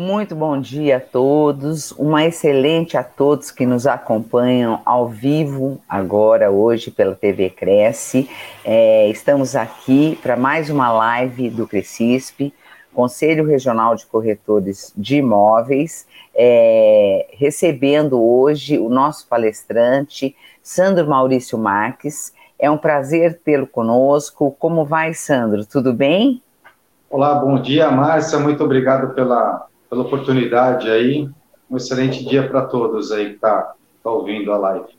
Muito bom dia a todos, uma excelente a todos que nos acompanham ao vivo agora, hoje, pela TV Cresce. É, estamos aqui para mais uma live do Crescisp, Conselho Regional de Corretores de Imóveis, é, recebendo hoje o nosso palestrante, Sandro Maurício Marques. É um prazer tê-lo conosco. Como vai, Sandro? Tudo bem? Olá, bom dia, Márcia. Muito obrigado pela pela oportunidade aí. Um excelente dia para todos aí que está tá ouvindo a live.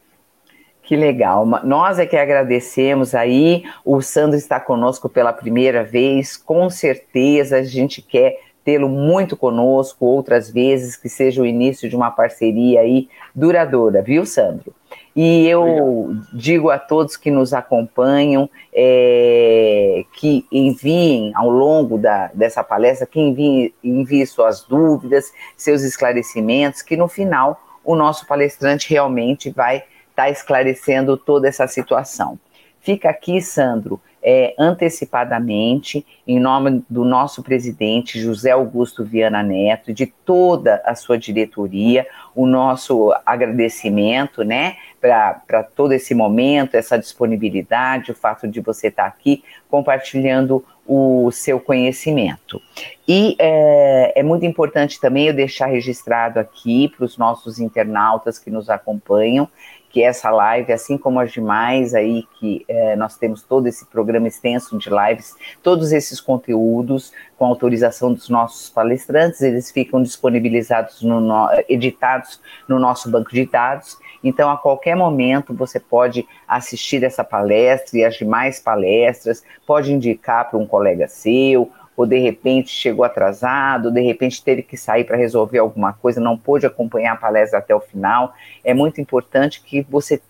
Que legal. Nós é que agradecemos aí. O Sandro está conosco pela primeira vez. Com certeza a gente quer tê-lo muito conosco outras vezes, que seja o início de uma parceria aí duradoura, viu, Sandro? E eu Obrigado. digo a todos que nos acompanham é, que enviem ao longo da, dessa palestra, que enviem, enviem suas dúvidas, seus esclarecimentos, que no final o nosso palestrante realmente vai estar tá esclarecendo toda essa situação. Fica aqui, Sandro, é, antecipadamente, em nome do nosso presidente José Augusto Viana Neto de toda a sua diretoria, o nosso agradecimento, né, para todo esse momento, essa disponibilidade, o fato de você estar aqui compartilhando o seu conhecimento. E é, é muito importante também eu deixar registrado aqui para os nossos internautas que nos acompanham que essa live, assim como as demais aí, que é, nós temos todo esse programa extenso de lives, todos esses conteúdos, com autorização dos nossos palestrantes, eles ficam disponibilizados, no, no, editados no nosso banco de dados. Então, a qualquer momento, você pode assistir essa palestra e as demais palestras, pode indicar para um colega seu, ou de repente chegou atrasado, de repente teve que sair para resolver alguma coisa, não pôde acompanhar a palestra até o final, é muito importante que você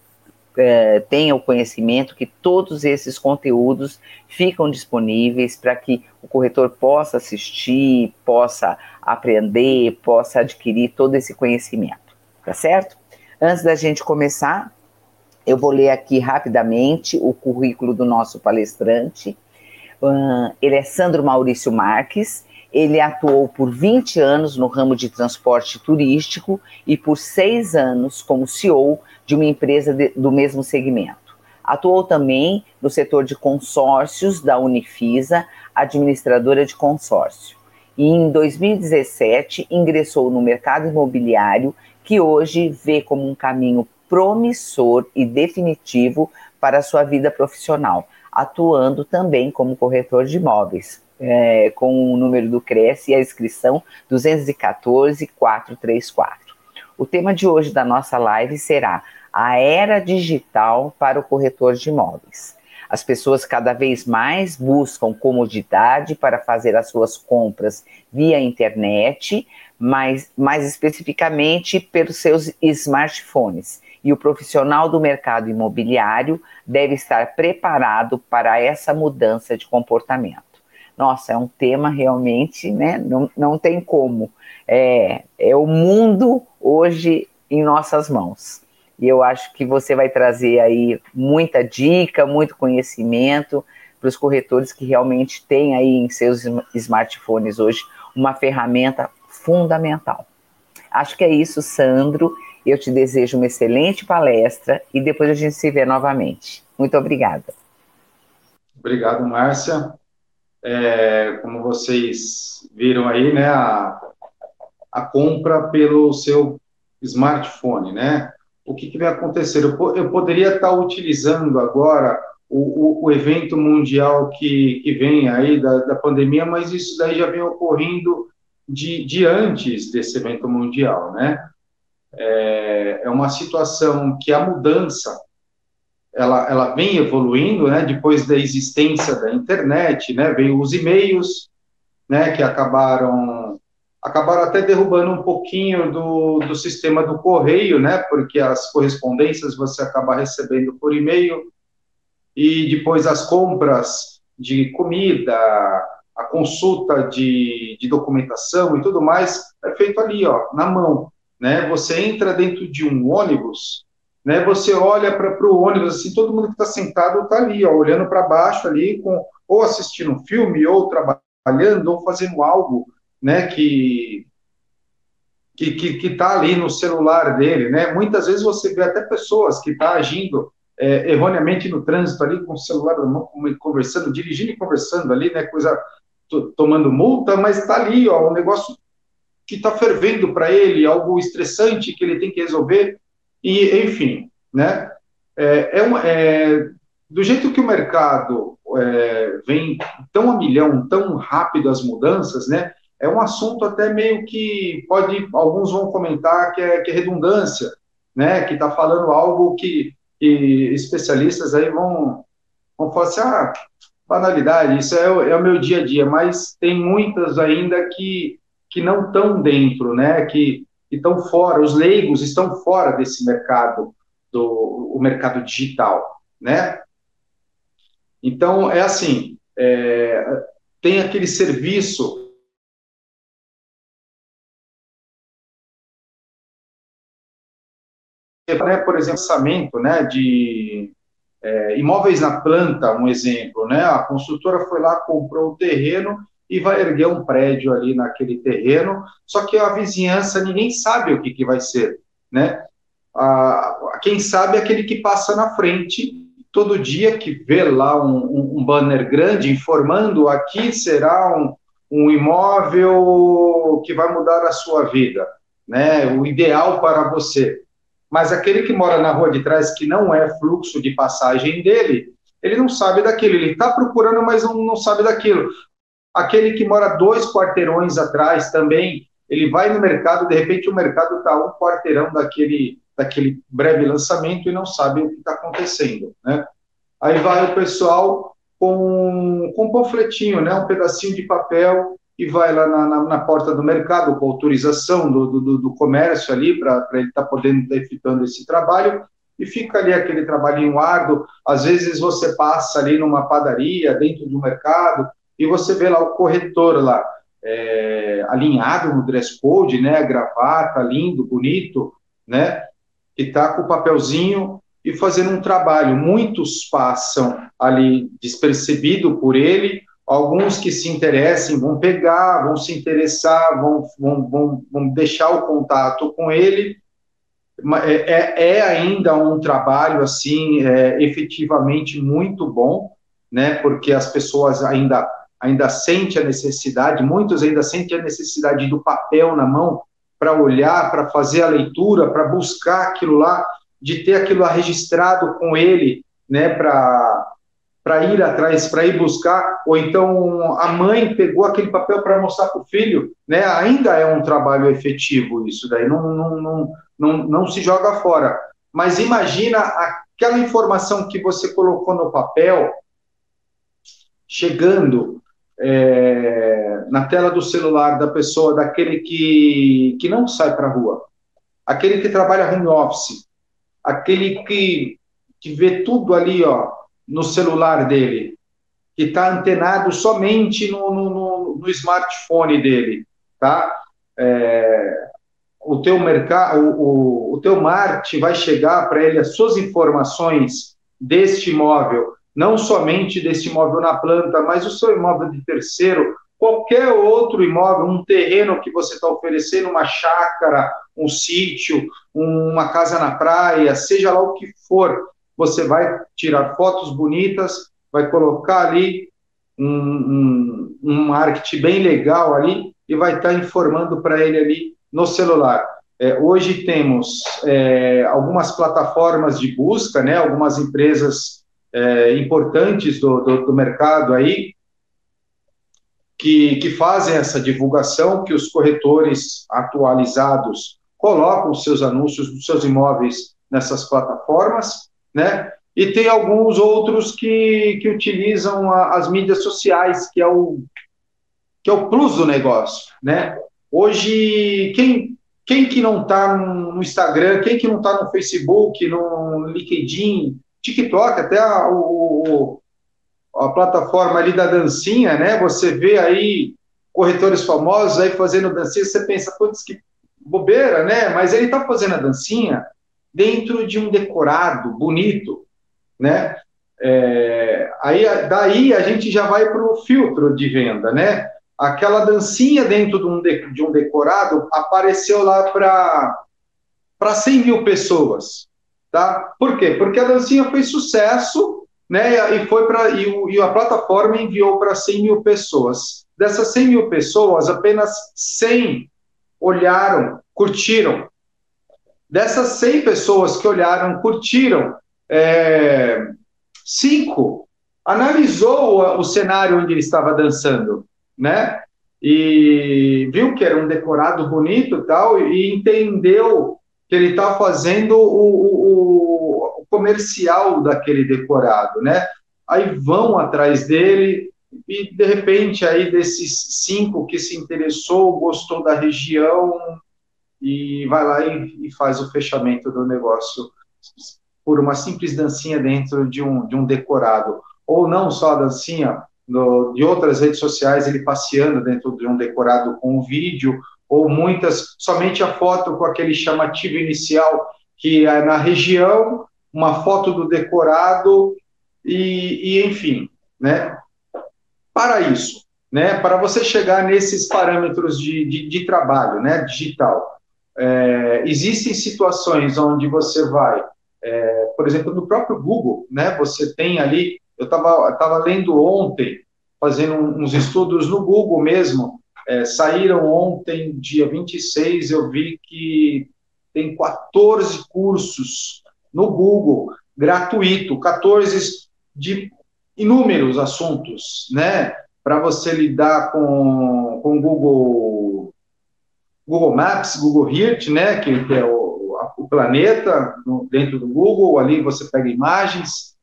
é, tenha o conhecimento que todos esses conteúdos ficam disponíveis para que o corretor possa assistir, possa aprender, possa adquirir todo esse conhecimento, tá certo? Antes da gente começar, eu vou ler aqui rapidamente o currículo do nosso palestrante. Uh, ele é Sandro Maurício Marques, ele atuou por 20 anos no ramo de transporte turístico e por seis anos como CEO de uma empresa de, do mesmo segmento. Atuou também no setor de consórcios da Unifisa, administradora de consórcio. E em 2017 ingressou no mercado imobiliário, que hoje vê como um caminho promissor e definitivo para a sua vida profissional atuando também como corretor de imóveis, é, com o número do Cresce e a inscrição 214-434. O tema de hoje da nossa live será a era digital para o corretor de imóveis. As pessoas cada vez mais buscam comodidade para fazer as suas compras via internet, mas mais especificamente pelos seus smartphones e o profissional do mercado imobiliário deve estar preparado para essa mudança de comportamento. Nossa, é um tema realmente, né? Não, não tem como. É, é o mundo hoje em nossas mãos. E eu acho que você vai trazer aí muita dica, muito conhecimento para os corretores que realmente têm aí em seus smartphones hoje uma ferramenta fundamental. Acho que é isso, Sandro. Eu te desejo uma excelente palestra e depois a gente se vê novamente. Muito obrigada. Obrigado, Márcia. É, como vocês viram aí, né, a, a compra pelo seu smartphone, né? O que, que vai acontecer? Eu, eu poderia estar utilizando agora o, o, o, evento mundial que, que vem aí da, da pandemia, mas isso daí já vem ocorrendo de, de antes desse evento mundial, né? é, é uma situação que a mudança ela, ela vem evoluindo, né, depois da existência da internet, né, veio os e-mails, né, que acabaram acabaram até derrubando um pouquinho do, do sistema do correio, né? Porque as correspondências você acaba recebendo por e-mail e depois as compras de comida, a consulta de, de documentação e tudo mais é feito ali, ó, na mão, né? Você entra dentro de um ônibus, né? Você olha para o ônibus assim, todo mundo que está sentado está ali, ó, olhando para baixo ali, com ou assistindo um filme ou trabalhando ou fazendo algo né, que que que está ali no celular dele, né? Muitas vezes você vê até pessoas que estão tá agindo é, erroneamente no trânsito ali com o celular na mão, conversando, dirigindo e conversando ali, né? Coisa tomando multa, mas está ali, ó, um negócio que está fervendo para ele, algo estressante que ele tem que resolver e, enfim, né? É, é, uma, é do jeito que o mercado é, vem tão a milhão, tão rápido as mudanças, né? é um assunto até meio que pode, alguns vão comentar que é, que é redundância, né, que está falando algo que, que, especialistas aí vão, vão falar assim, ah, banalidade, isso é, é o meu dia a dia, mas tem muitas ainda que, que não estão dentro, né, que estão fora, os leigos estão fora desse mercado, do o mercado digital, né, então, é assim, é, tem aquele serviço né, por exemplo, lançamento né, de é, imóveis na planta, um exemplo, né, a construtora foi lá, comprou o terreno e vai erguer um prédio ali naquele terreno, só que a vizinhança, ninguém sabe o que, que vai ser, né, a, quem sabe é aquele que passa na frente todo dia, que vê lá um, um banner grande informando aqui será um, um imóvel que vai mudar a sua vida, né, o ideal para você mas aquele que mora na rua de trás, que não é fluxo de passagem dele, ele não sabe daquilo, ele está procurando, mas não, não sabe daquilo. Aquele que mora dois quarteirões atrás também, ele vai no mercado, de repente o mercado está um quarteirão daquele, daquele breve lançamento e não sabe o que está acontecendo, né? Aí vai o pessoal com, com um panfletinho, né, um pedacinho de papel e vai lá na, na, na, porta do mercado com autorização do, do, do comércio ali para ele estar tá podendo estar tá efetuando esse trabalho e fica ali aquele trabalhinho árduo. Às vezes você passa ali numa padaria, dentro do mercado, e você vê lá o corretor lá, é, alinhado no dress code, né, gravata, lindo, bonito, né, que está com o papelzinho e fazendo um trabalho. Muitos passam ali despercebido por ele, alguns que se interessem vão pegar, vão se interessar, vão, vão, vão, vão deixar o contato com ele. É, é, é ainda um trabalho, assim, é, efetivamente muito bom, né, porque as pessoas ainda, ainda sentem a necessidade, muitos ainda sentem a necessidade do papel na mão para olhar, para fazer a leitura, para buscar aquilo lá, de ter aquilo lá registrado com ele, né, para para ir atrás, para ir buscar, ou então a mãe pegou aquele papel para mostrar para o filho, né? Ainda é um trabalho efetivo isso daí, não, não, não, não, não se joga fora. Mas imagina aquela informação que você colocou no papel chegando é, na tela do celular da pessoa, daquele que, que não sai para a rua, aquele que trabalha home office, aquele que, que vê tudo ali, ó, no celular dele, que está antenado somente no, no, no, smartphone dele, tá? É, o teu mercado, o, o, teu Marte vai chegar para ele as suas informações deste imóvel, não somente deste imóvel na planta, mas o seu imóvel de terceiro, qualquer outro imóvel, um terreno que você está oferecendo, uma chácara, um sítio, uma casa na praia, seja lá o que for, você vai tirar fotos bonitas, vai colocar ali um, um, um marketing bem legal ali e vai estar tá informando para ele ali no celular. É, hoje temos é, algumas plataformas de busca, né, algumas empresas é, importantes do, do, do, mercado aí, que, que fazem essa divulgação, que os corretores atualizados colocam seus anúncios dos seus imóveis nessas plataformas, né? E tem alguns outros que, que utilizam a, as mídias sociais, que é o que é o plus do negócio, né? Hoje, quem, quem que não está no Instagram, quem que não está no Facebook, no LinkedIn, TikTok, até a, o, a plataforma ali da dancinha, né? Você vê aí corretores famosos aí fazendo dancinha, você pensa, putz, que bobeira, né? Mas ele está fazendo a dancinha dentro de um decorado bonito, né? É, aí daí a gente já vai para o filtro de venda, né? Aquela dancinha dentro de um, de, de um decorado apareceu lá para para 100 mil pessoas, tá? Por quê? Porque a dancinha foi sucesso, né? E foi para e, e, a plataforma enviou para 100 mil pessoas. Dessas 100 mil pessoas, apenas 100 olharam, curtiram. Dessas 100 pessoas que olharam, curtiram, é, cinco analisou o, o cenário onde ele estava dançando, né? E viu que era um decorado bonito tal, e entendeu que ele está fazendo o, o, o, comercial daquele decorado, né? Aí vão atrás dele e de repente aí desses cinco que se interessou, gostou da região e vai lá e, e faz o fechamento do negócio por uma simples dancinha dentro de um, de um decorado. Ou não só a dancinha, no, de outras redes sociais, ele passeando dentro de um decorado com um vídeo, ou muitas, somente a foto com aquele chamativo inicial, que é na região, uma foto do decorado, e, e enfim, né? Para isso, né, para você chegar nesses parâmetros de, de, de trabalho né, digital, é, existem situações onde você vai é, por exemplo, no próprio Google, né, você tem ali, eu estava tava lendo ontem, fazendo uns estudos no Google mesmo, é, saíram ontem, dia 26, eu vi que tem 14 cursos no Google, gratuito, 14 de inúmeros assuntos, né, para você lidar com, com Google, Google Maps, Google Earth, né, que, é o o planeta no, dentro do Google, ali você pega imagens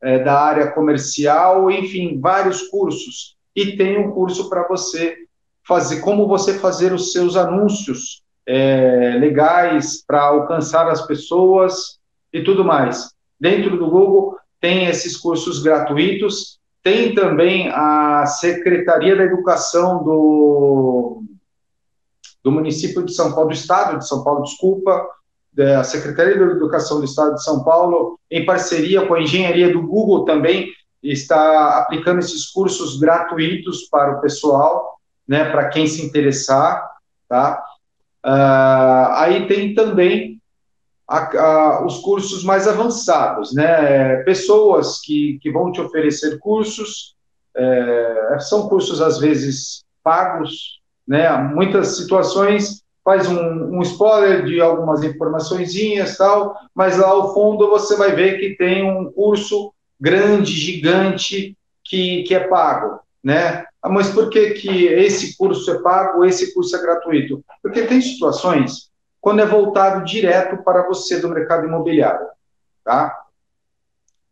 é, da área comercial, enfim, vários cursos. E tem um curso para você fazer, como você fazer os seus anúncios é, legais para alcançar as pessoas e tudo mais. Dentro do Google tem esses cursos gratuitos, tem também a Secretaria da Educação do, do município de São Paulo, do estado de São Paulo, desculpa, da Secretaria da Educação do Estado de São Paulo, em parceria com a engenharia do Google também, está aplicando esses cursos gratuitos para o pessoal, né, para quem se interessar, tá? Uh, aí tem também a, a, os cursos mais avançados, né? Pessoas que, que vão te oferecer cursos, é, são cursos às vezes pagos, né? Muitas situações faz um, um spoiler de algumas informaçõezinhas tal, mas lá ao fundo você vai ver que tem um curso grande, gigante, que, que é pago, né? Ah, mas por que, que esse curso é pago, esse curso é gratuito? Porque tem situações quando é voltado direto para você do mercado imobiliário, tá?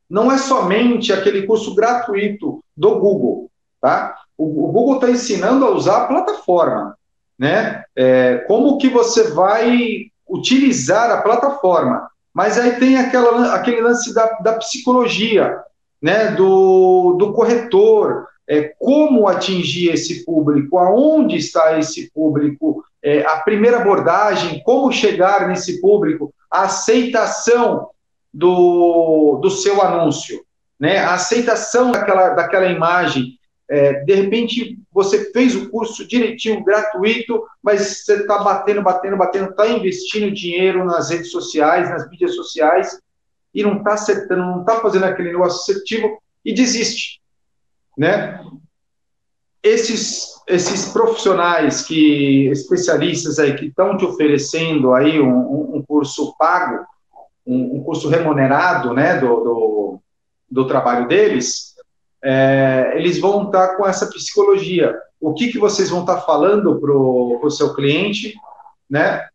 Não é somente aquele curso gratuito do Google, tá? O, o Google está ensinando a usar a plataforma, né? É, como que você vai utilizar a plataforma? Mas aí tem aquela, aquele lance da, da psicologia, né? Do, do corretor, é, como atingir esse público, aonde está esse público, é, a primeira abordagem, como chegar nesse público, a aceitação do, do seu anúncio, né? a aceitação daquela, daquela imagem, é, de repente, você fez o curso direitinho, gratuito, mas você está batendo, batendo, batendo, está investindo dinheiro nas redes sociais, nas mídias sociais, e não está acertando, não está fazendo aquele negócio assertivo e desiste. Né? Esses, esses profissionais que, especialistas aí que estão te oferecendo aí um, um curso pago, um, um, curso remunerado, né, do, do, do trabalho deles, é, eles vão estar com essa psicologia. O que, que vocês vão estar falando para o seu cliente, né?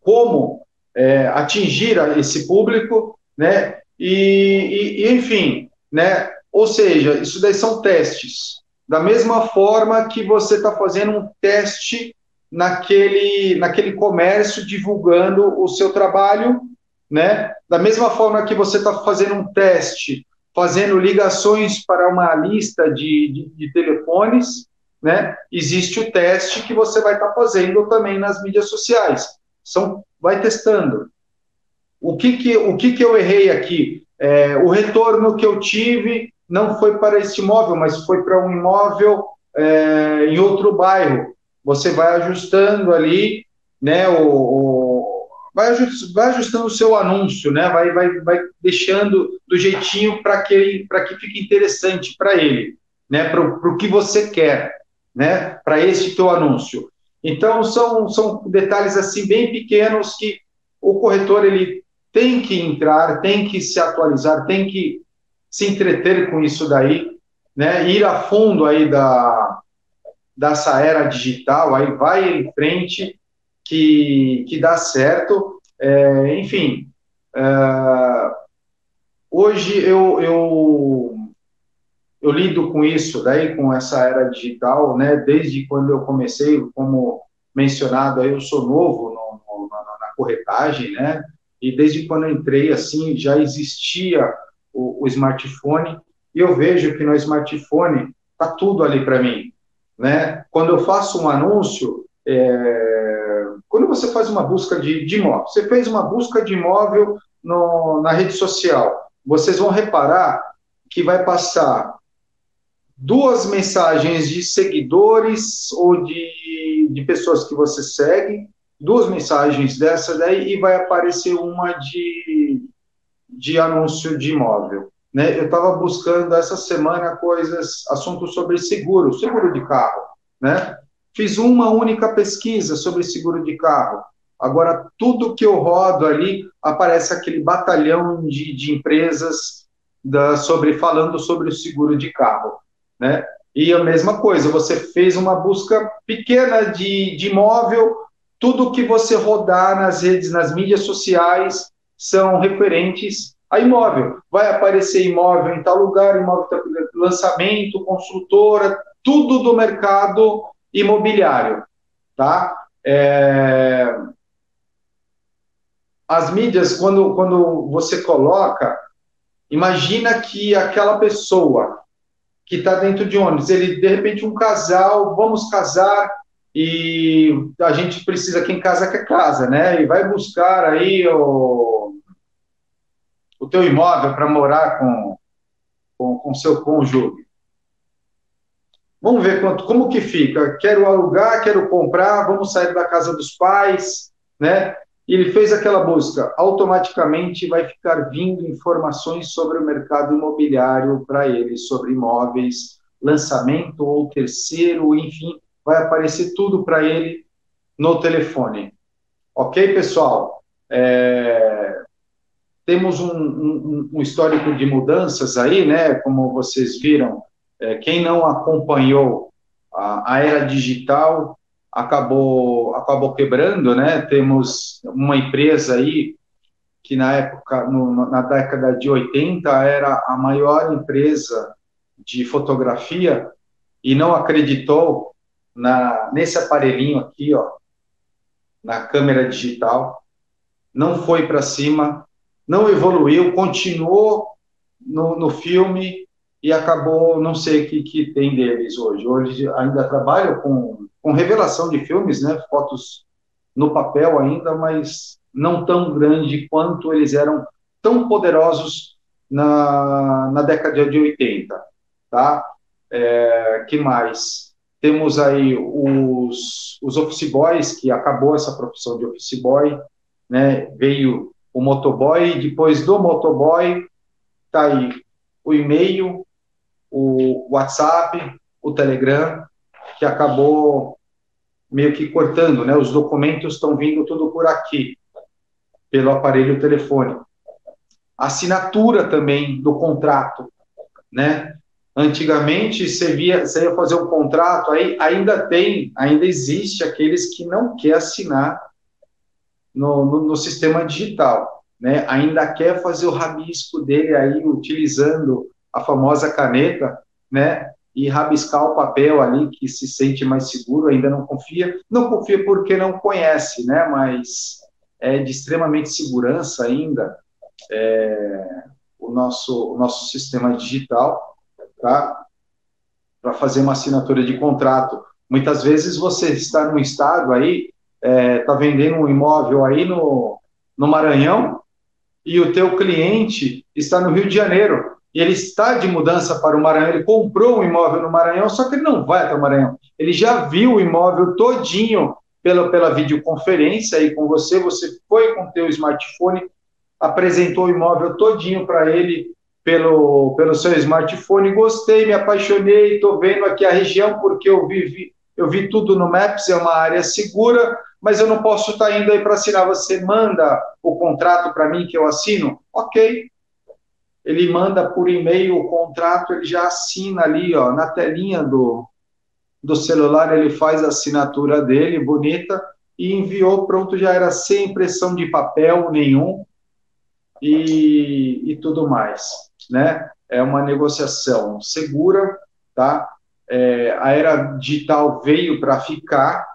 Como é, atingir esse público, né? E, e, enfim, né? Ou seja, isso daí são testes. Da mesma forma que você está fazendo um teste naquele, naquele comércio divulgando o seu trabalho, né? Da mesma forma que você está fazendo um teste, fazendo ligações para uma lista de, de, de, telefones, né? Existe o teste que você vai estar tá fazendo também nas mídias sociais. São, vai testando. O que que, o que, que eu errei aqui? É, o retorno que eu tive não foi para este imóvel, mas foi para um imóvel é, em outro bairro. Você vai ajustando ali, né, o, o vai, ajust, vai, ajustando o seu anúncio, né, vai, vai, vai deixando do jeitinho para que, que fique interessante para ele, né, para o que você quer, né, para esse teu anúncio. Então, são, são detalhes assim bem pequenos que o corretor ele tem que entrar, tem que se atualizar, tem que se entreter com isso daí, né? Ir a fundo aí da dessa era digital, aí vai em frente que, que dá certo. É, enfim, é, hoje eu, eu eu lido com isso daí, com essa era digital, né? Desde quando eu comecei, como mencionado, eu sou novo no, no, na, na, corretagem, né? E desde quando eu entrei, assim, já existia o, o smartphone, e eu vejo que no smartphone tá tudo ali para mim, né? Quando eu faço um anúncio, é... quando você faz uma busca de, de imóvel, você fez uma busca de imóvel no, na rede social, vocês vão reparar que vai passar duas mensagens de seguidores ou de, de pessoas que você segue, duas mensagens dessa daí e vai aparecer uma de de anúncio de imóvel. Né? Eu estava buscando essa semana coisas, assuntos sobre seguro, seguro de carro. Né? Fiz uma única pesquisa sobre seguro de carro. Agora, tudo que eu rodo ali, aparece aquele batalhão de, de empresas da, sobre falando sobre o seguro de carro. Né? E a mesma coisa, você fez uma busca pequena de, de imóvel, tudo que você rodar nas redes, nas mídias sociais, são referentes a imóvel. Vai aparecer imóvel em tal lugar, imóvel lançamento, construtora, tudo do mercado imobiliário, tá? É... As mídias, quando, quando você coloca, imagina que aquela pessoa que está dentro de ônibus, ele, de repente, um casal, vamos casar, e a gente precisa, quem casa quer casa, né? E vai buscar aí o o teu imóvel para morar com com, com seu cônjuge. Vamos ver quanto, como que fica. Quero alugar, quero comprar, vamos sair da casa dos pais, né? E ele fez aquela busca, automaticamente vai ficar vindo informações sobre o mercado imobiliário para ele, sobre imóveis, lançamento ou terceiro, enfim, vai aparecer tudo para ele no telefone. Ok, pessoal? É, temos um, um, um, histórico de mudanças aí, né? Como vocês viram, é, quem não acompanhou a, a, era digital acabou acabou quebrando, né? Temos uma empresa aí que na época, no, na década de 80, era a maior empresa de fotografia e não acreditou na, nesse aparelhinho aqui, ó, na câmera digital, não foi para cima, não evoluiu, continuou no, no filme e acabou, não sei o que, que tem deles hoje. Hoje ainda trabalho com, com revelação de filmes, né, fotos no papel ainda, mas não tão grande quanto eles eram tão poderosos na, na década de 80, tá? É, que mais? Temos aí os, os office boys, que acabou essa profissão de office boy, né? Veio o motoboy, depois do motoboy tá aí o e-mail, o WhatsApp, o Telegram, que acabou meio que cortando, né? Os documentos estão vindo tudo por aqui, pelo aparelho telefônico. Assinatura também do contrato, né? Antigamente, você, via, você ia fazer um contrato, aí ainda tem, ainda existe aqueles que não quer assinar no, no, no sistema digital, né? Ainda quer fazer o rabisco dele aí utilizando a famosa caneta, né? e rabiscar o papel ali que se sente mais seguro, ainda não confia. Não confia porque não conhece, né? Mas é de extremamente segurança ainda é, o, nosso, o nosso sistema digital, tá? Para fazer uma assinatura de contrato. Muitas vezes você está num estado aí, está é, tá vendendo um imóvel aí no, no Maranhão, e o teu cliente está no Rio de Janeiro e ele está de mudança para o Maranhão, ele comprou um imóvel no Maranhão, só que ele não vai até o Maranhão. Ele já viu o imóvel todinho pela, pela videoconferência aí com você, você foi com o teu smartphone, apresentou o imóvel todinho para ele pelo, pelo seu smartphone, gostei, me apaixonei, estou vendo aqui a região porque eu vi, eu vi tudo no Maps, é uma área segura, mas eu não posso estar indo aí para assinar. Você manda o contrato para mim que eu assino? Ok. Ele manda por e-mail o contrato, ele já assina ali, ó, na telinha do, do celular, ele faz a assinatura dele, bonita, e enviou, pronto, já era sem impressão de papel nenhum e, e tudo mais, né? É uma negociação segura, tá? É, a era digital veio para ficar,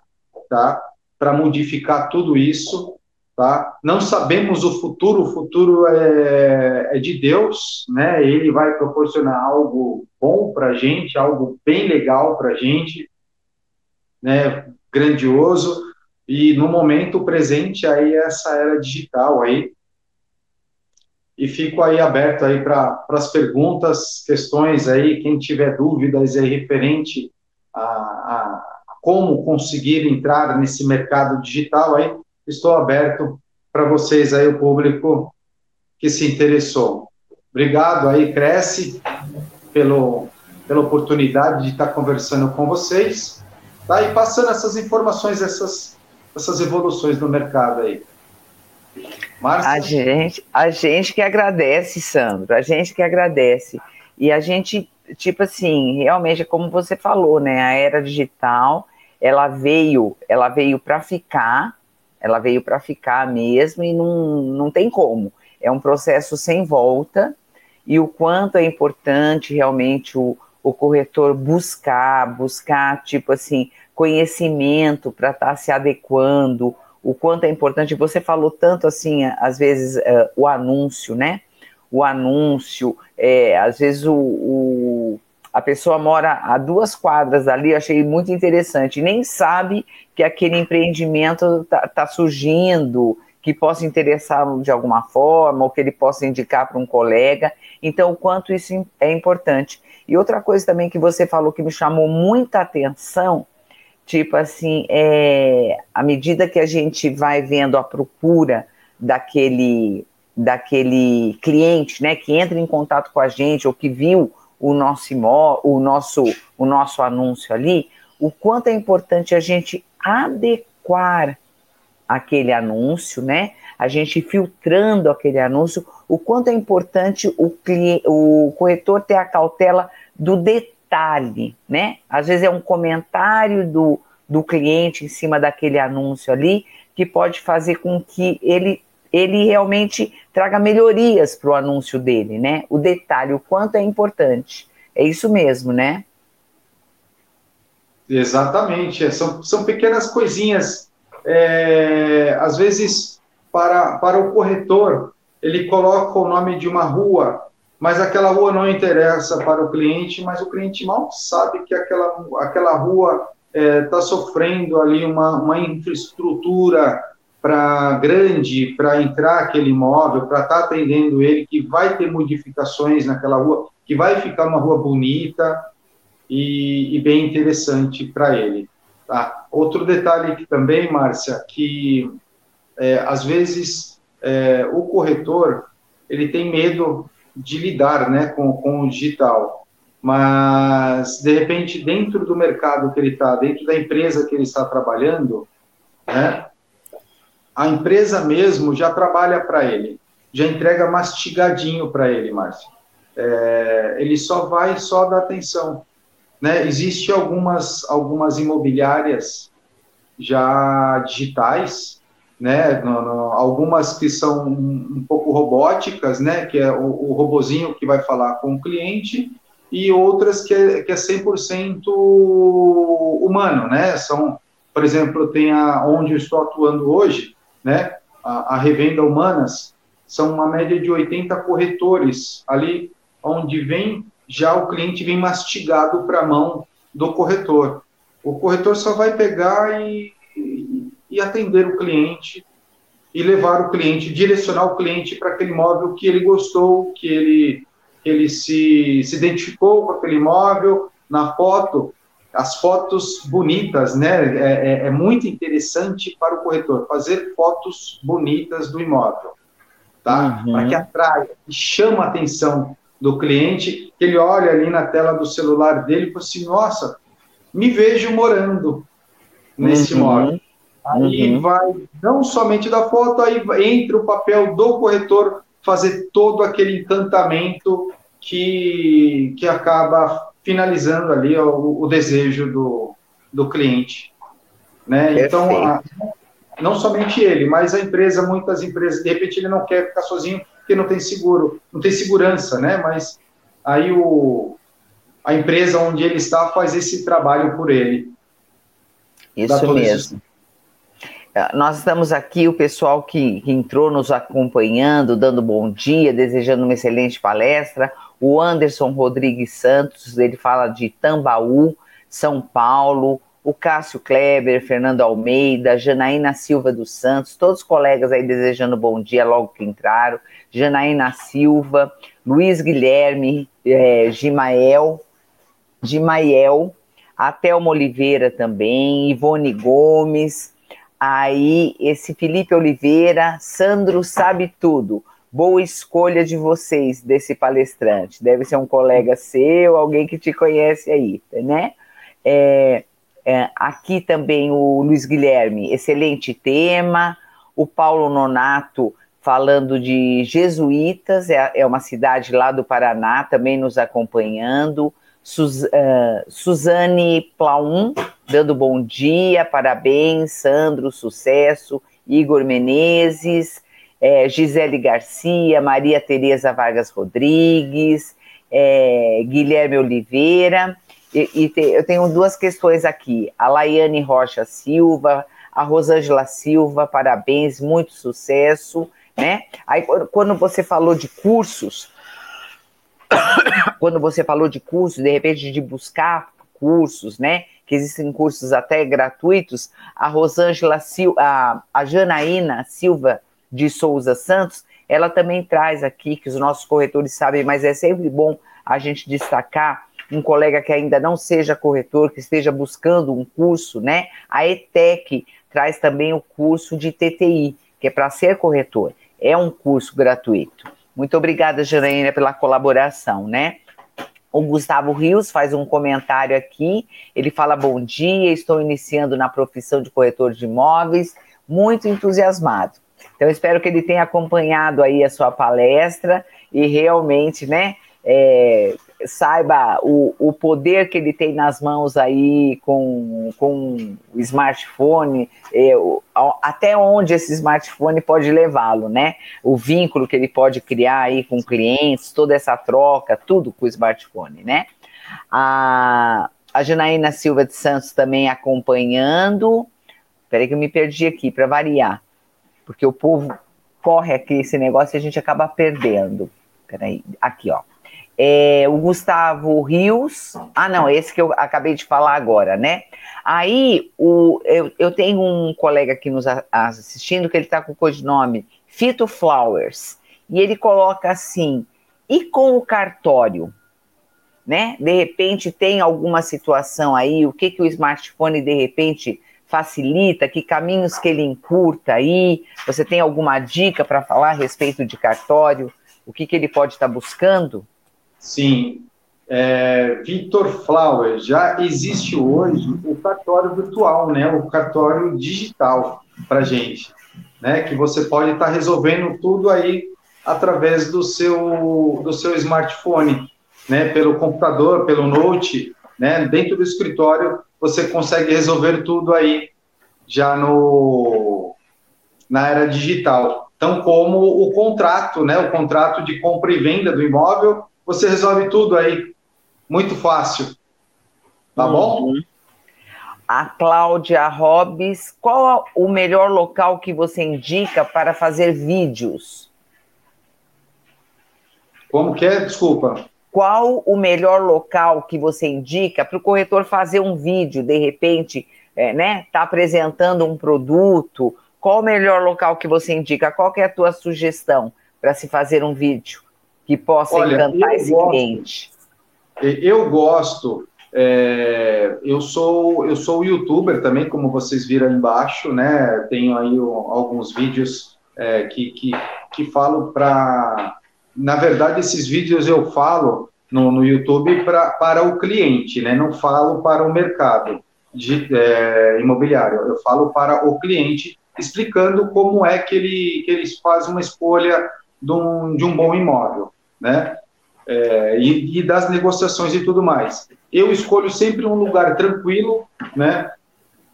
tá? para modificar tudo isso, tá? Não sabemos o futuro, o futuro é, é de Deus, né? Ele vai proporcionar algo bom para a gente, algo bem legal para a gente, né? Grandioso. E no momento presente aí essa era digital aí. E fico aí aberto aí para as perguntas, questões aí, quem tiver dúvidas aí referente a, a como conseguir entrar nesse mercado digital, aí estou aberto para vocês aí, o público que se interessou. Obrigado aí, Cresce, pelo, pela oportunidade de estar conversando com vocês, tá? E passando essas informações, essas, essas evoluções no mercado aí. Márcia? A gente, a gente que agradece, Sandro, a gente que agradece. E a gente, tipo assim, realmente, como você falou, né? A era digital, ela veio, ela veio para ficar, ela veio para ficar mesmo e não, não tem como. É um processo sem volta e o quanto é importante realmente o, o corretor buscar, buscar, tipo assim, conhecimento para estar tá se adequando, o quanto é importante. Você falou tanto assim, às vezes, uh, o anúncio, né? O anúncio, é, às vezes o, o, a pessoa mora a duas quadras dali, eu achei muito interessante, nem sabe que aquele empreendimento está tá surgindo, que possa interessá-lo de alguma forma, ou que ele possa indicar para um colega. Então, o quanto isso é importante. E outra coisa também que você falou que me chamou muita atenção, tipo assim, é, à medida que a gente vai vendo a procura daquele, daquele cliente, né, que entra em contato com a gente ou que viu o nosso o nosso, o nosso anúncio ali, o quanto é importante a gente adequar aquele anúncio, né? A gente filtrando aquele anúncio, o quanto é importante o, o corretor ter a cautela do detalhe, né? Às vezes é um comentário do, do cliente em cima daquele anúncio ali que pode fazer com que ele ele realmente traga melhorias para o anúncio dele, né? O detalhe, o quanto é importante. É isso mesmo, né? Exatamente. É, são, são pequenas coisinhas. É, às vezes, para, para o corretor, ele coloca o nome de uma rua, mas aquela rua não interessa para o cliente, mas o cliente mal sabe que aquela, aquela rua está é, tá sofrendo ali uma, uma infraestrutura para grande, para entrar aquele imóvel, para estar tá atendendo ele, que vai ter modificações naquela rua, que vai ficar uma rua bonita e, e bem interessante para ele. Tá? Outro detalhe aqui também, Márcia, que é, às vezes é, o corretor ele tem medo de lidar né, com, com o digital, mas de repente dentro do mercado que ele está, dentro da empresa que ele está trabalhando, né, a empresa mesmo já trabalha para ele, já entrega mastigadinho para ele, Márcio. É, ele só vai só dar atenção. Né? Existem algumas, algumas imobiliárias já digitais, né? No, no, algumas que são um, um, pouco robóticas, né? que é o, o robozinho que vai falar com o cliente, e outras que é, que é 100% humano, né? São, por exemplo, tem a onde eu estou atuando hoje, né? A, a revenda humanas são uma média de 80 corretores ali, onde vem já o cliente vem mastigado para a mão do corretor. O corretor só vai pegar e, e, e atender o cliente e levar o cliente, direcionar o cliente para aquele imóvel que ele gostou, que ele, ele se, se identificou com aquele imóvel na foto. As fotos bonitas, né? É, é, é muito interessante para o corretor fazer fotos bonitas do imóvel, tá? Uhum. Para que atraia, que chama a atenção do cliente, que ele olha ali na tela do celular dele e fala assim: nossa, me vejo morando nesse uhum. imóvel. Aí uhum. vai, não somente da foto, aí entra o papel do corretor fazer todo aquele encantamento que, que acaba finalizando ali o, o desejo do, do cliente. Né? Então, a, não somente ele, mas a empresa, muitas empresas, de repente ele não quer ficar sozinho porque não tem seguro, não tem segurança, né? Mas aí o, a empresa onde ele está faz esse trabalho por ele. Isso mesmo. É, nós estamos aqui, o pessoal que, que, entrou nos acompanhando, dando bom dia, desejando uma excelente palestra. O Anderson Rodrigues Santos, ele fala de Tambaú, São Paulo. O Cássio Kleber, Fernando Almeida, Janaína Silva dos Santos, todos os colegas aí desejando bom dia logo que entraram. Janaína Silva, Luiz Guilherme, é, Gimael, Gimael, a Thelma Oliveira também, Ivone Gomes, Aí, esse Felipe Oliveira, Sandro sabe tudo. Boa escolha de vocês, desse palestrante. Deve ser um colega seu, alguém que te conhece aí, né? É, é, aqui também o Luiz Guilherme, excelente tema. O Paulo Nonato, falando de jesuítas, é, é uma cidade lá do Paraná, também nos acompanhando. Suz, uh, Suzane Plaum, dando bom dia, parabéns, Sandro, sucesso, Igor Menezes, é, Gisele Garcia, Maria Tereza Vargas Rodrigues, é, Guilherme Oliveira, e, e te, eu tenho duas questões aqui, a Laiane Rocha Silva, a Rosângela Silva, parabéns, muito sucesso, né? Aí quando você falou de cursos, quando você falou de cursos, de repente de buscar cursos, né? Que existem cursos até gratuitos, a Rosângela Silva, a, a Janaína Silva de Souza Santos, ela também traz aqui, que os nossos corretores sabem, mas é sempre bom a gente destacar um colega que ainda não seja corretor, que esteja buscando um curso, né? A ETEC traz também o curso de TTI, que é para ser corretor. É um curso gratuito. Muito obrigada, Janaína, pela colaboração, né? O Gustavo Rios faz um comentário aqui. Ele fala: Bom dia, estou iniciando na profissão de corretor de imóveis, muito entusiasmado. Então, espero que ele tenha acompanhado aí a sua palestra e realmente, né, é, saiba o, o poder que ele tem nas mãos aí com, com o smartphone, é, o, até onde esse smartphone pode levá-lo, né? O vínculo que ele pode criar aí com clientes, toda essa troca, tudo com o smartphone, né? A, a Janaína Silva de Santos também acompanhando. Peraí que eu me perdi aqui, para variar, porque o povo corre aqui esse negócio e a gente acaba perdendo. Peraí, aqui, ó é, o Gustavo Rios. Ah, não, esse que eu acabei de falar agora, né? Aí o, eu, eu tenho um colega aqui nos assistindo que ele está com o codinome Fito Flowers. E ele coloca assim: e com o cartório? Né? De repente tem alguma situação aí, o que, que o smartphone de repente facilita, que caminhos que ele encurta aí? Você tem alguma dica para falar a respeito de cartório? O que, que ele pode estar tá buscando? Sim. É, Victor Flower, já existe hoje o cartório virtual, né? O cartório digital para gente, né? Que você pode estar tá resolvendo tudo aí através do seu do seu smartphone, né? Pelo computador, pelo note, né? Dentro do escritório você consegue resolver tudo aí já no na era digital. Então, como o contrato, né? O contrato de compra e venda do imóvel você resolve tudo aí muito fácil. Tá uhum. bom? A Cláudia Hobbes, qual o melhor local que você indica para fazer vídeos? Como que é? Desculpa. Qual o melhor local que você indica para o corretor fazer um vídeo, de repente, é, né? Tá apresentando um produto. Qual o melhor local que você indica? Qual é a tua sugestão para se fazer um vídeo que possa Olha, encantar esse gosto, cliente? Eu gosto é, eu sou eu sou youtuber também, como vocês viram aí embaixo, né? Tenho aí alguns vídeos é, que, que, que falo para. Na verdade, esses vídeos eu falo no, no YouTube pra, para o cliente, né? Não falo para o mercado de, é, imobiliário. Eu falo para o cliente, explicando como é que ele que eles fazem uma escolha de um, de um bom imóvel, né? é, e, e, das negociações e tudo mais. Eu escolho sempre um lugar tranquilo, né?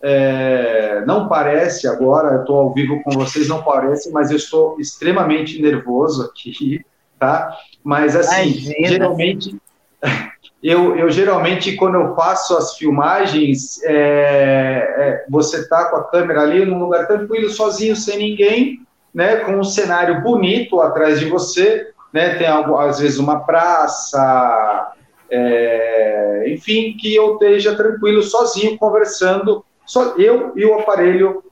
É, não parece agora, eu estou ao vivo com vocês, não parece, mas eu estou extremamente nervoso aqui, tá? Mas assim, Imagina. geralmente, eu, eu geralmente quando eu faço as filmagens, é, é, você tá com a câmera ali num lugar tranquilo, sozinho, sem ninguém, né? Com um cenário bonito atrás de você né? Tem algo, às vezes uma praça, é, enfim, que eu esteja tranquilo, sozinho, conversando, só eu e o aparelho,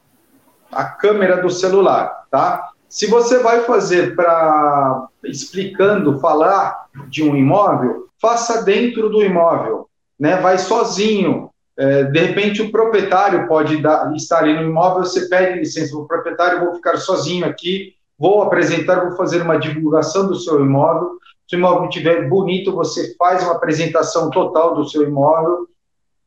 a câmera do celular, tá? Se você vai fazer para explicando, falar de um imóvel, faça dentro do imóvel, né? Vai sozinho. É, de repente o proprietário pode dar, estar ali no imóvel, você pede licença para o proprietário, vou ficar sozinho aqui, vou apresentar, vou fazer uma divulgação do seu imóvel. Se o imóvel estiver bonito, você faz uma apresentação total do seu imóvel.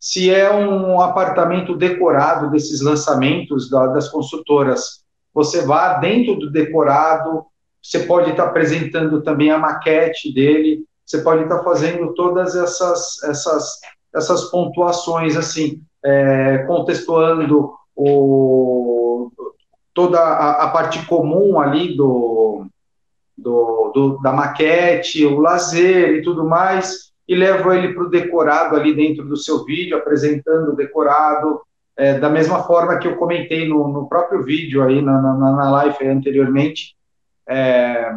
Se é um apartamento decorado desses lançamentos da, das construtoras, você vá dentro do decorado, você pode estar apresentando também a maquete dele, você pode estar fazendo todas essas, essas, essas pontuações, assim, é, contextuando o, toda a, a parte comum ali do, do, do, da maquete, o lazer e tudo mais, e levo ele para o decorado ali dentro do seu vídeo, apresentando o decorado, é, da mesma forma que eu comentei no, no próprio vídeo aí, na, na, na live anteriormente, é,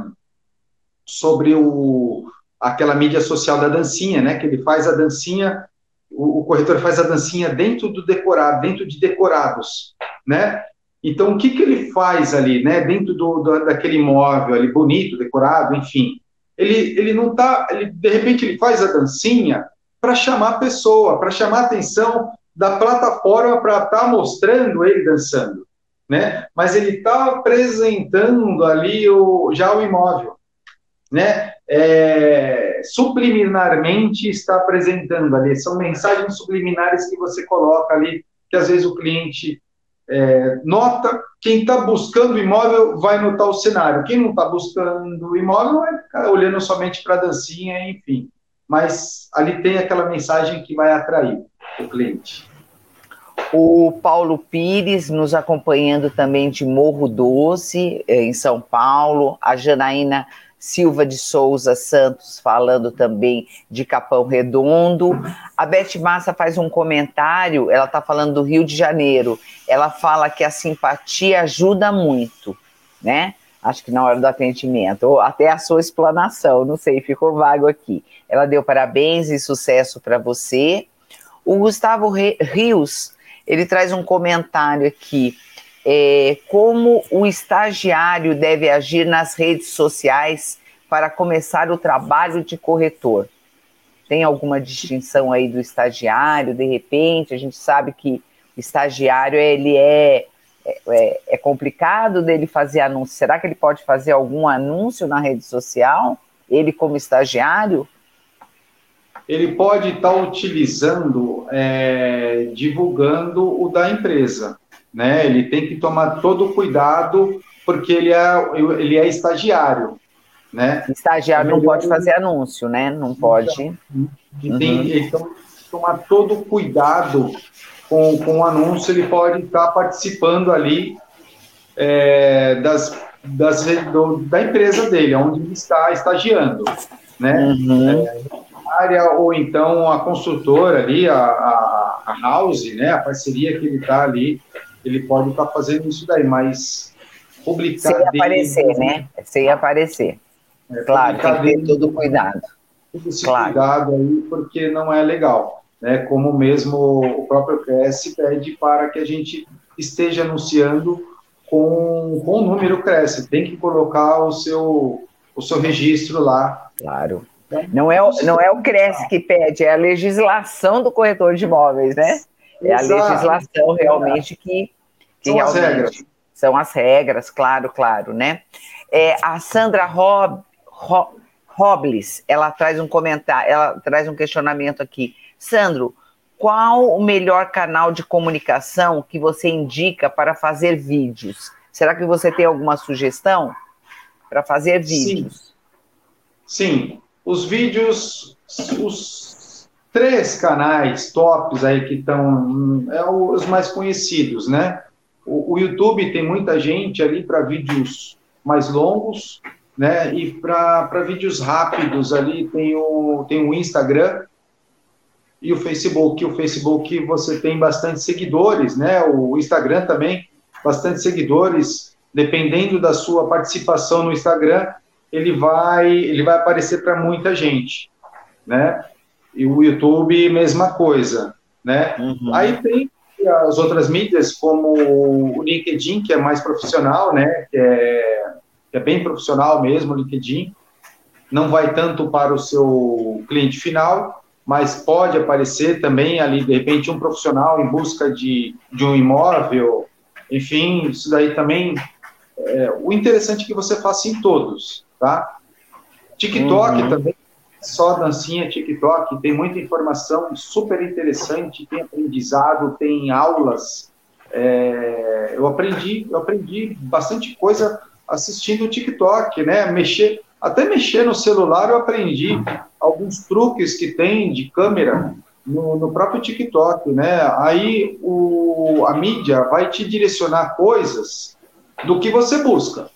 sobre o, aquela mídia social da dancinha, né, que ele faz a dancinha, o, o corretor faz a dancinha dentro do decorado, dentro de decorados, né, então, o que, que ele faz ali, né, dentro do, do daquele imóvel ali, bonito, decorado, enfim? Ele, ele não está, ele, de repente, ele faz a dancinha para chamar a pessoa, para chamar a atenção da plataforma para estar tá mostrando ele dançando, né? Mas ele está apresentando ali o, já o imóvel, né? É, subliminarmente está apresentando ali, são mensagens subliminares que você coloca ali, que às vezes o cliente é, nota, quem está buscando imóvel vai notar o cenário, quem não está buscando imóvel vai ficar olhando somente para a dancinha, enfim. Mas ali tem aquela mensagem que vai atrair o cliente. O Paulo Pires nos acompanhando também de Morro Doce, é, em São Paulo. A Janaína Silva de Souza Santos falando também de Capão Redondo. A Beth Massa faz um comentário, ela está falando do Rio de Janeiro. Ela fala que a simpatia ajuda muito, né? Acho que na hora do atendimento, ou até a sua explanação, não sei, ficou vago aqui. Ela deu parabéns e sucesso para você. O Gustavo Rios, ele traz um comentário aqui é, como o estagiário deve agir nas redes sociais para começar o trabalho de corretor? Tem alguma distinção aí do estagiário? De repente, a gente sabe que estagiário ele é, é, é complicado dele fazer anúncio. Será que ele pode fazer algum anúncio na rede social? Ele como estagiário? Ele pode estar utilizando, é, divulgando o da empresa né? Ele tem que tomar todo o cuidado porque ele é, ele é estagiário, né? Estagiário não pode fazer anúncio, né? Não pode. Então, uhum. tem, então, tomar todo o cuidado com, com o anúncio, ele pode estar participando ali é, das, das, do, da empresa dele, onde ele está estagiando, né? Uhum. É, ou então a construtora ali, a, a, a house, né, a parceria que ele está ali, ele pode estar tá fazendo isso daí, mas publicar. Sem aparecer, dele, né? Sem aparecer. É, claro, tem que ter dele, todo cuidado. Todo esse claro. cuidado aí, porque não é legal. Né? Como mesmo o próprio Cresce pede para que a gente esteja anunciando com, com o número Cresce. Tem que colocar o seu, o seu registro lá. Claro. Não é, o, não é o Cresce que pede, é a legislação do corretor de imóveis, né? É a legislação realmente que, que São realmente... as regras são as regras, claro, claro, né? É, a Sandra Rob, Rob, Robles, ela traz um comentário, ela traz um questionamento aqui. Sandro, qual o melhor canal de comunicação que você indica para fazer vídeos? Será que você tem alguma sugestão para fazer vídeos? Sim. Sim. Os vídeos, os três canais tops aí que estão, é os mais conhecidos, né? O, o YouTube tem muita gente ali para vídeos mais longos, né? E para vídeos rápidos ali tem o, tem o Instagram e o Facebook. O Facebook você tem bastante seguidores, né? O Instagram também, bastante seguidores. Dependendo da sua participação no Instagram, ele vai, ele vai aparecer para muita gente, né? E o YouTube, mesma coisa, né? Uhum. Aí tem as outras mídias, como o LinkedIn, que é mais profissional, né? Que é, que é bem profissional mesmo, o LinkedIn. Não vai tanto para o seu cliente final, mas pode aparecer também ali, de repente, um profissional em busca de, de um imóvel. Enfim, isso daí também. É, o interessante é que você faça em todos, tá? TikTok uhum. também só dancinha TikTok, tem muita informação super interessante, tem aprendizado, tem aulas. É, eu aprendi, eu aprendi bastante coisa assistindo o TikTok, né? Mexer, até mexer no celular eu aprendi alguns truques que tem de câmera no, no próprio TikTok, né? Aí o, a mídia vai te direcionar coisas do que você busca.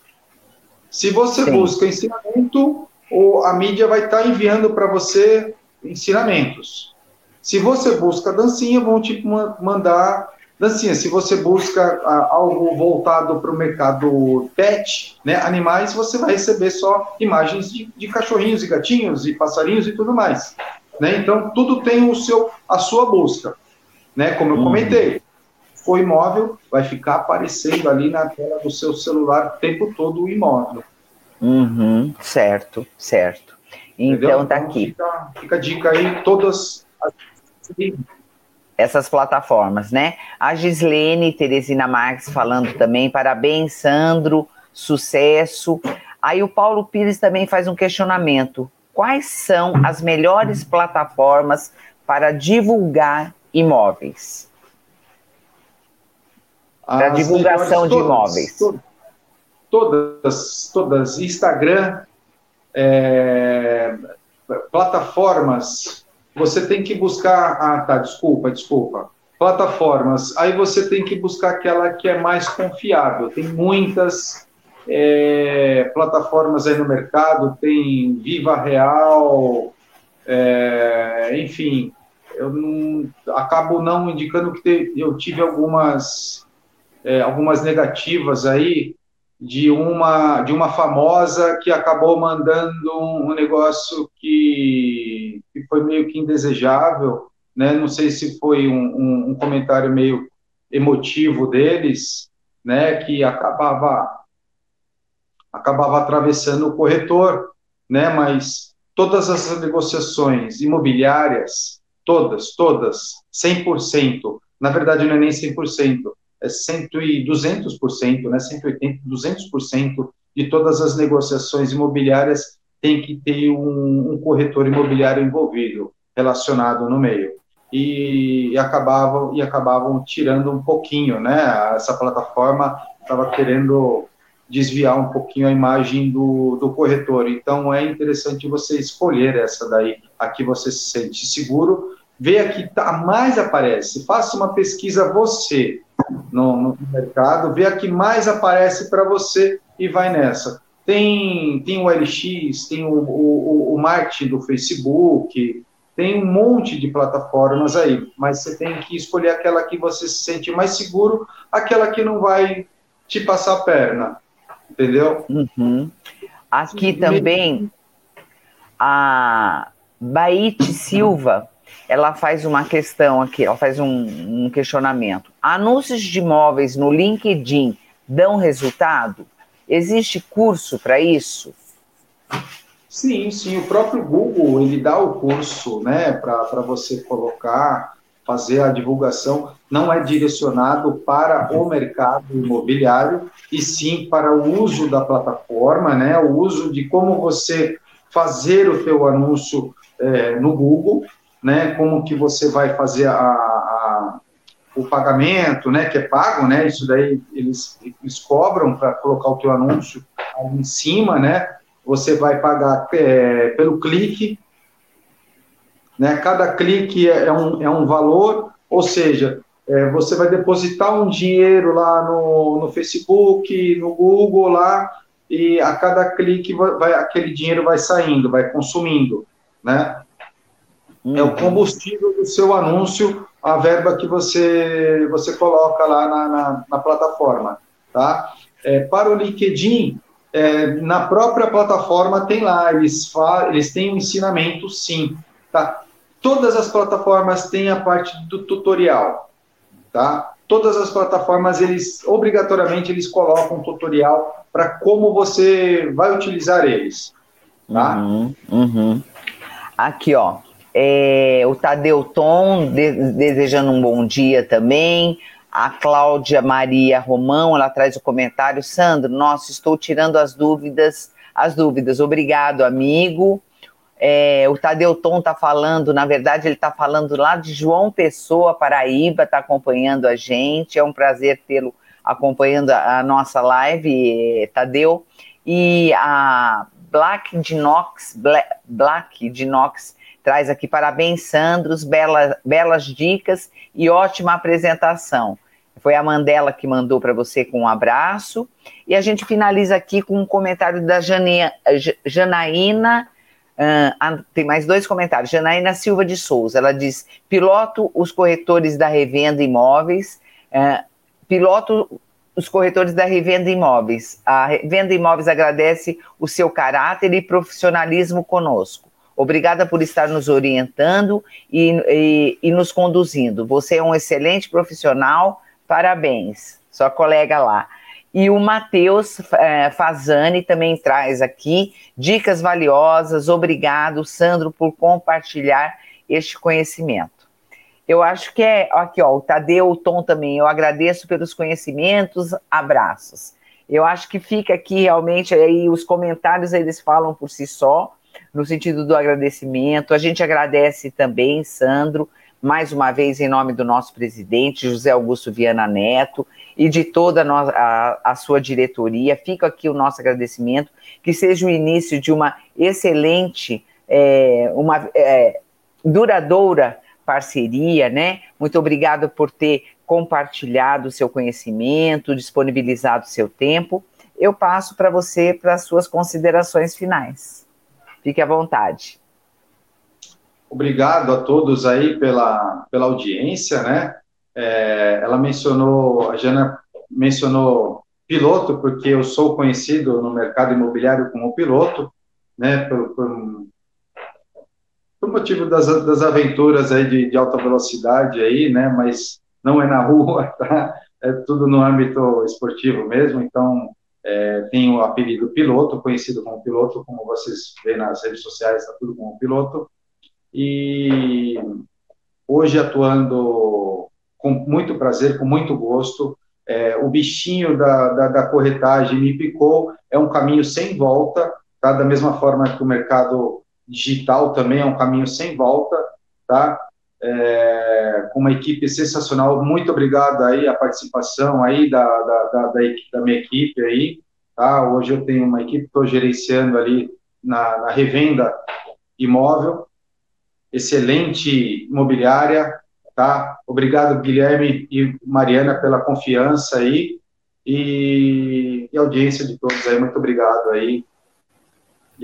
Se você Sim. busca ensinamento, ou a mídia vai estar tá enviando para você ensinamentos. Se você busca dancinha, vão te mandar dancinha. Se você busca algo voltado para o mercado pet, né, animais, você vai receber só imagens de, de, cachorrinhos e gatinhos e passarinhos e tudo mais. Né? Então, tudo tem o seu, a sua busca. Né? Como eu uhum. comentei, o imóvel vai ficar aparecendo ali na tela do seu celular o tempo todo o imóvel. Uhum, certo, certo. Então Entendeu? tá aqui. Fica, fica, a dica aí, todas as... essas plataformas, né? A Gislene Teresina Marques falando também, parabéns, Sandro, sucesso. Aí o Paulo Pires também faz um questionamento. Quais são as melhores plataformas para divulgar imóveis? Para divulgação de imóveis. Todas todas, todas Instagram, é, plataformas, você tem que buscar, ah, tá, desculpa, desculpa, plataformas, aí você tem que buscar aquela que é mais confiável, tem muitas é, plataformas aí no mercado, tem Viva Real, é, enfim, eu não, acabo não indicando que te, eu tive algumas, é, algumas negativas aí, de uma de uma famosa que acabou mandando um, um negócio que, que, foi meio que indesejável, né? Não sei se foi um, um, um, comentário meio emotivo deles, né? Que acabava acabava atravessando o corretor, né? Mas todas as negociações imobiliárias, todas, todas, 100%, na verdade não é nem 100%, é 100 e 200%, né, 180%, 200% de todas as negociações imobiliárias tem que ter um, um, corretor imobiliário envolvido, relacionado no meio. E, e, acabavam, e acabavam tirando um pouquinho, né? Essa plataforma estava querendo desviar um pouquinho a imagem do, do corretor. Então é interessante você escolher essa daí, a que você se sente seguro, ver a que tá, mais aparece, faça uma pesquisa você, no, no mercado, vê a que mais aparece para você e vai nessa. tem, tem o LX, tem o, o, o marketing do Facebook, tem um monte de plataformas aí, mas você tem que escolher aquela que você se sente mais seguro, aquela que não vai te passar a perna, entendeu? Uhum. Aqui também, a Baite Silva, ela faz uma questão aqui, ela faz um, um questionamento. Anúncios de imóveis no LinkedIn dão resultado? Existe curso para isso? Sim, sim. O próprio Google ele dá o curso, né, para você colocar, fazer a divulgação. Não é direcionado para o mercado imobiliário e sim para o uso da plataforma, né, o uso de como você fazer o seu anúncio é, no Google, né, como que você vai fazer a, a, o pagamento, né, que é pago, né, isso daí eles, eles cobram para colocar o teu anúncio ali em cima, né, você vai pagar é, pelo clique, né, cada clique é, é um, é um valor, ou seja, é, você vai depositar um dinheiro lá no, no Facebook, no Google lá, e a cada clique vai, vai, aquele dinheiro vai saindo, vai consumindo, né? Uhum. É o combustível do seu anúncio, a verba que você, você coloca lá na, na, na plataforma, tá? É, para o LinkedIn, é, na própria plataforma tem lá, eles, eles têm um ensinamento, sim, tá? Todas as plataformas têm a parte do tutorial, tá? Todas as plataformas, eles, obrigatoriamente, eles colocam um tutorial para como você vai utilizar eles, tá? Uhum, uhum. Aqui, ó, é, o Tadeu Tom de, desejando um bom dia também. A Cláudia Maria Romão, ela traz o comentário. Sandro, nossa, estou tirando as dúvidas, as dúvidas. Obrigado, amigo. É, o Tadeu Tom está falando, na verdade, ele está falando lá de João Pessoa, Paraíba, está acompanhando a gente. É um prazer tê-lo acompanhando a, a, nossa live, Tadeu. E a Black Dinox, Black, Black Dinox Traz aqui parabéns, Sandros, bela, belas dicas e ótima apresentação. Foi a Mandela que mandou para você com um abraço. E a gente finaliza aqui com um comentário da Janaína. Uh, tem mais dois comentários. Janaína Silva de Souza. Ela diz: piloto os corretores da revenda imóveis. Uh, piloto os corretores da revenda imóveis. A revenda imóveis agradece o seu caráter e profissionalismo conosco. Obrigada por estar nos orientando e, e, e nos conduzindo. Você é um excelente profissional, parabéns. Sua colega lá. E o Matheus é, Fazani também traz aqui dicas valiosas. Obrigado, Sandro, por compartilhar este conhecimento. Eu acho que é, aqui, ó, o Tadeu, o Tom também, eu agradeço pelos conhecimentos, abraços. Eu acho que fica aqui realmente, aí os comentários eles falam por si só, no sentido do agradecimento. A gente agradece também, Sandro, mais uma vez em nome do nosso presidente, José Augusto Viana Neto, e de toda a, a sua diretoria. Fica aqui o nosso agradecimento, que seja o início de uma excelente, é, uma é, duradoura parceria, né? Muito obrigado por ter compartilhado o seu conhecimento, disponibilizado o seu tempo. Eu passo para você para as suas considerações finais. Fique à vontade. Obrigado a todos aí pela, pela audiência, né? É, ela mencionou, a Jana mencionou piloto, porque eu sou conhecido no mercado imobiliário como piloto, né? Por, por, por motivo das, das aventuras aí de, de alta velocidade aí, né? Mas não é na rua, tá? É tudo no âmbito esportivo mesmo, então é, tem o apelido piloto, conhecido como piloto, como vocês veem nas redes sociais, está tudo como piloto. E hoje atuando com muito prazer, com muito gosto. É, o bichinho da, da, da, corretagem me picou, é um caminho sem volta, tá? da mesma forma que o mercado digital também é um caminho sem volta, tá? É, com uma equipe sensacional. Muito obrigado aí a participação aí da, da, da, da, da minha equipe aí. Tá? Hoje eu tenho uma equipe, estou gerenciando ali na, na, revenda imóvel, excelente imobiliária, tá? Obrigado Guilherme e Mariana pela confiança aí e e audiência de todos aí. Muito obrigado aí.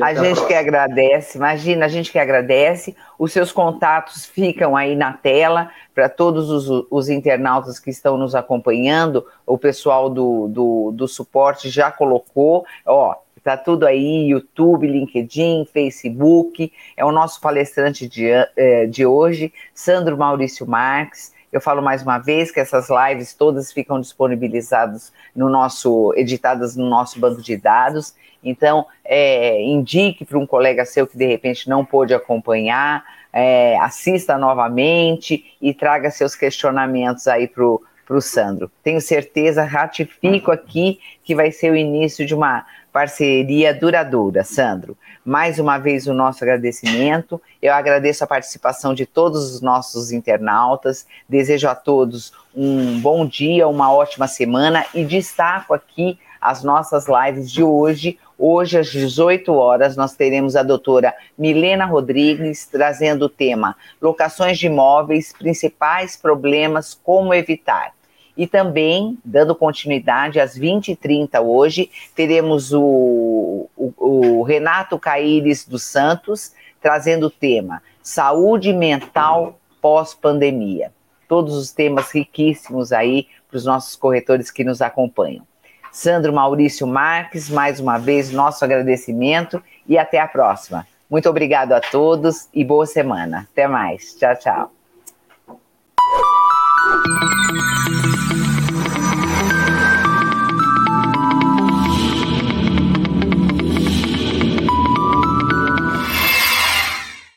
A gente a que agradece, imagina, a gente que agradece. Os seus contatos ficam aí na tela para todos os, os, internautas que estão nos acompanhando. O pessoal do, do, do suporte já colocou. Ó, tá tudo aí: YouTube, LinkedIn, Facebook. É o nosso palestrante de, eh, de hoje, Sandro Maurício Marques. Eu falo mais uma vez que essas lives todas ficam disponibilizadas no nosso, editadas no nosso banco de dados. Então, é, indique para um colega seu que de repente não pôde acompanhar, é, assista novamente e traga seus questionamentos aí para o Sandro. Tenho certeza, ratifico aqui que vai ser o início de uma parceria duradoura, Sandro. Mais uma vez o nosso agradecimento. Eu agradeço a participação de todos os nossos internautas. Desejo a todos um bom dia, uma ótima semana e destaco aqui as nossas lives de hoje. Hoje, às 18 horas, nós teremos a doutora Milena Rodrigues trazendo o tema Locações de imóveis, principais problemas, como evitar. E também, dando continuidade, às 20h30 hoje, teremos o, o, o Renato Caíres dos Santos trazendo o tema Saúde Mental pós-pandemia. Todos os temas riquíssimos aí para os nossos corretores que nos acompanham. Sandro Maurício Marques, mais uma vez, nosso agradecimento e até a próxima. Muito obrigado a todos e boa semana. Até mais. Tchau, tchau.